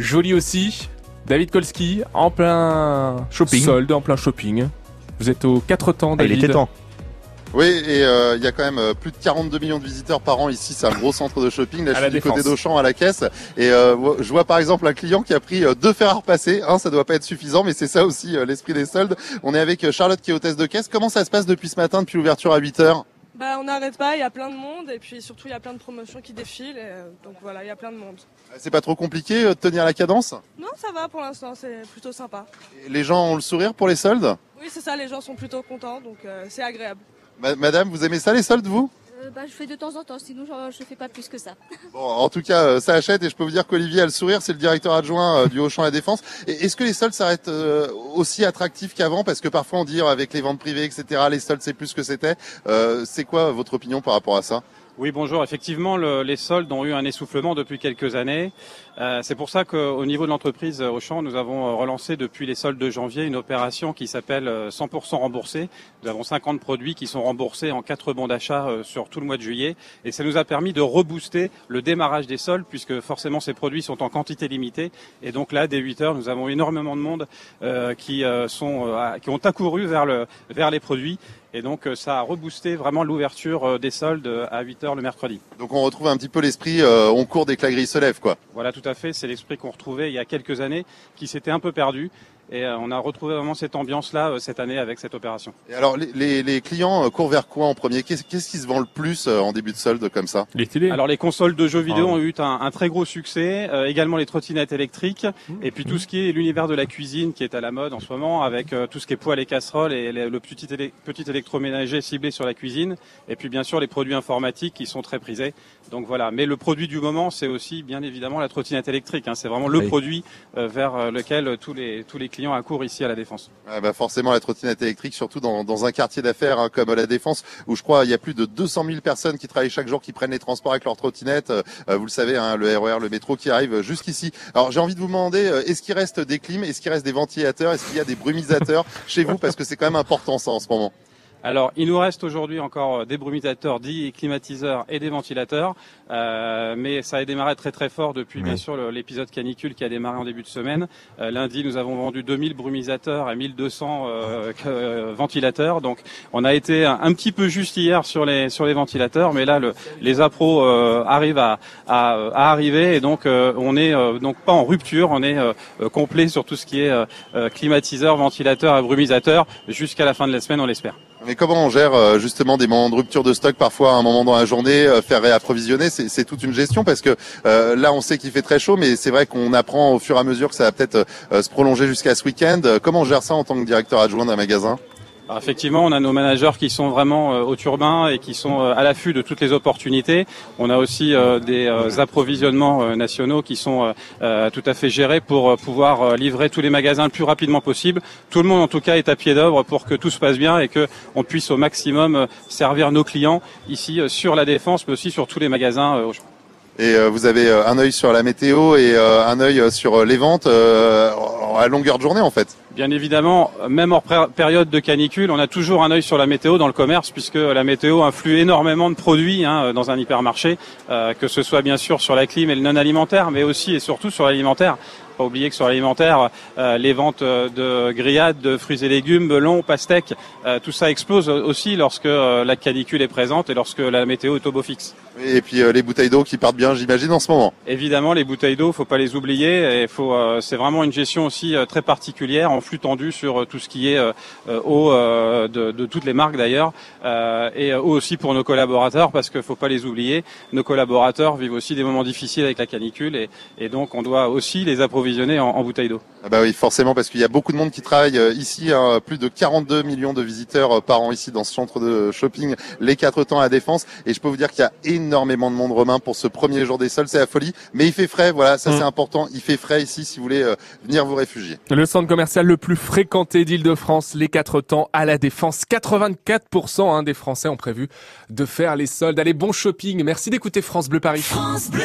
Joli aussi. David Kolski, en plein shopping. solde, en plein shopping. Vous êtes aux 4 temps, Ah, il David. était temps. Oui, et euh, il y a quand même euh, plus de 42 millions de visiteurs par an ici. C'est un gros centre de shopping. Là, À je la suis du côté d'Auchan à la caisse. Et euh, je vois par exemple un client qui a pris deux fers à repasser. Un, ça doit pas être suffisant, mais c'est ça aussi euh, l'esprit des soldes. On est avec Charlotte qui est hôtesse de caisse. Comment ça se passe depuis ce matin, depuis l'ouverture à 8 heures? Bah, on n'arrête pas, il y a plein de monde et puis surtout il y a plein de promotions qui défilent. et, euh, donc voilà, il y a plein de monde. C'est pas trop compliqué euh, de tenir la cadence? Non, ça va pour l'instant, c'est plutôt sympa. Les gens ont le sourire pour les soldes? Oui, c'est ça, les gens sont plutôt contents, donc euh, c'est agréable. Ma- Madame, vous aimez ça les soldes, vous? Euh, bah, je fais de temps en temps, sinon je, je fais pas plus que ça. Bon, en tout cas, euh, ça achète et je peux vous dire qu'Olivier a le sourire, c'est le directeur adjoint euh, du Auchan La Défense. Est-ce que les soldes s'arrêtent aussi attractifs qu'avant? Parce que parfois on dit avec les ventes privées, etc., les soldes c'est plus ce que c'était. C'est quoi votre opinion par rapport à ça? Oui, bonjour. Effectivement, le- les soldes ont eu un essoufflement depuis quelques années. Euh, c'est pour ça qu'au niveau de l'entreprise euh, Auchan, nous avons euh, relancé depuis les soldes de janvier une opération qui s'appelle euh, 100% remboursé. Nous avons 50 produits qui sont remboursés en quatre bons d'achat sur tout le mois de juillet. Et ça nous a permis de rebooster le démarrage des soldes puisque forcément ces produits sont en quantité limitée. Et donc là, dès 8 heures, nous avons énormément de monde qui, sont, qui ont accouru vers, le, vers les produits. Et donc euh, ça a reboosté vraiment l'ouverture euh, des soldes euh, à 8 heures le mercredi. Donc on retrouve un petit peu l'esprit, euh, on court dès que la grille se lève, quoi. Voilà, tout à fait. C'est l'esprit qu'on retrouvait il y a quelques années, qui s'était un peu perdu. Et euh, on a retrouvé vraiment cette ambiance-là euh, cette année avec cette opération. Et alors les, les, les clients euh, courent vers quoi en premier? Qu'est-ce qu'est-ce qui se vend le plus euh, en début de solde comme ça? Les télés. Alors les consoles de jeux vidéo Ah. ont eu un, un très gros succès, euh, également les trottinettes électriques, et puis tout ce qui est l'univers de la cuisine qui est à la mode en ce moment, avec euh, tout ce qui est poêle et casseroles et les- le petit, petit électroménager ciblé sur la cuisine, et puis bien sûr les produits informatiques qui sont très prisés. Donc voilà, mais le produit du moment, c'est aussi bien évidemment la trottinette électrique. hein. C'est vraiment le Oui. produit euh, vers lequel tous les tous les clients accourent ici à la défense. Ah bah forcément la trottinette électrique, surtout dans, un quartier d'affaires hein, comme la Défense, où je crois il y a plus de 200 000 personnes qui travaillent chaque jour, qui prennent les transports avec leur trottinette. Euh, vous le savez, hein, le RER, le métro qui arrive jusqu'ici. Alors j'ai envie de vous demander, euh, est-ce qu'il reste des clims, est-ce qu'il reste des ventilateurs, est-ce qu'il y a des brumisateurs chez vous, parce que c'est quand même important ça en ce moment. Alors, il nous reste aujourd'hui encore euh, des brumitateurs dits climatiseurs et des ventilateurs, euh, mais ça a démarré très très fort depuis Oui. bien sûr l'épisode canicule qui a démarré en début de semaine. Euh, lundi, nous avons vendu 2000 brumisateurs et 1200 euh, ventilateurs, donc on a été un, un petit peu juste hier sur les sur les ventilateurs, mais là le, les appros euh, arrivent à, à, à arriver et donc euh, on est euh, donc pas en rupture, on est complet sur tout ce qui est climatiseur, ventilateur et brumisateur jusqu'à la fin de la semaine, on l'espère. Mais comment on gère euh, justement des moments de rupture de stock parfois à un moment dans la journée, euh, faire réapprovisionner, c'est toute une gestion parce que euh, là on sait qu'il fait très chaud, mais c'est vrai qu'on apprend au fur et à mesure que ça va peut-être euh, se prolonger jusqu'à ce week-end. Comment on gère ça en tant que directeur adjoint d'un magasin? Effectivement, on a nos managers qui sont vraiment euh, au turbin et qui sont euh, à l'affût de toutes les opportunités. On a aussi euh, des euh, approvisionnements euh, nationaux qui sont euh, tout à fait gérés pour pouvoir livrer tous les magasins le plus rapidement possible. Tout le monde, en tout cas, est à pied d'œuvre pour que tout se passe bien et que on puisse au maximum servir nos clients ici sur la défense, mais aussi sur tous les magasins. Et vous avez un œil sur la météo et un œil sur les ventes à longueur de journée en fait. Bien évidemment, même hors période de canicule, on a toujours un œil sur la météo dans le commerce, puisque la météo influe énormément de produits hein, dans un hypermarché, euh, que ce soit bien sûr sur la clim et le non alimentaire, mais aussi et surtout sur l'alimentaire. Pas oublier que sur l'alimentaire, euh, les ventes euh, de grillades, de fruits et légumes, melons, pastèques, euh, tout ça explose aussi lorsque la canicule est présente et lorsque la météo est au beau fixe. Et puis euh, les bouteilles d'eau qui partent bien, j'imagine, en ce moment. Évidemment, les bouteilles d'eau, faut pas les oublier. Et faut, c'est vraiment une gestion aussi très particulière en flux tendu sur tout ce qui est eau de, de toutes les marques d'ailleurs, et eau aussi pour nos collaborateurs parce qu'il faut pas les oublier. Nos collaborateurs vivent aussi des moments difficiles avec la canicule et, et donc on doit aussi les approvisionner en, en bouteilles d'eau. Ah bah oui, forcément, parce qu'il y a beaucoup de monde qui travaille euh, ici, hein, plus de 42 millions de visiteurs euh, par an ici dans ce centre de shopping, les quatre temps à la Défense. Et je peux vous dire qu'il y a énormément de monde romain pour ce premier jour des soldes, c'est la folie. Mais il fait frais, voilà, ça Mm. c'est important. Il fait frais ici si vous voulez euh, venir vous réfugier. Le centre commercial le plus fréquenté d'Île-de-France, les quatre temps à la Défense. 84% hein, des Français ont prévu de faire les soldes. Allez, bon shopping. Merci d'écouter France Bleu Paris. France Bleu.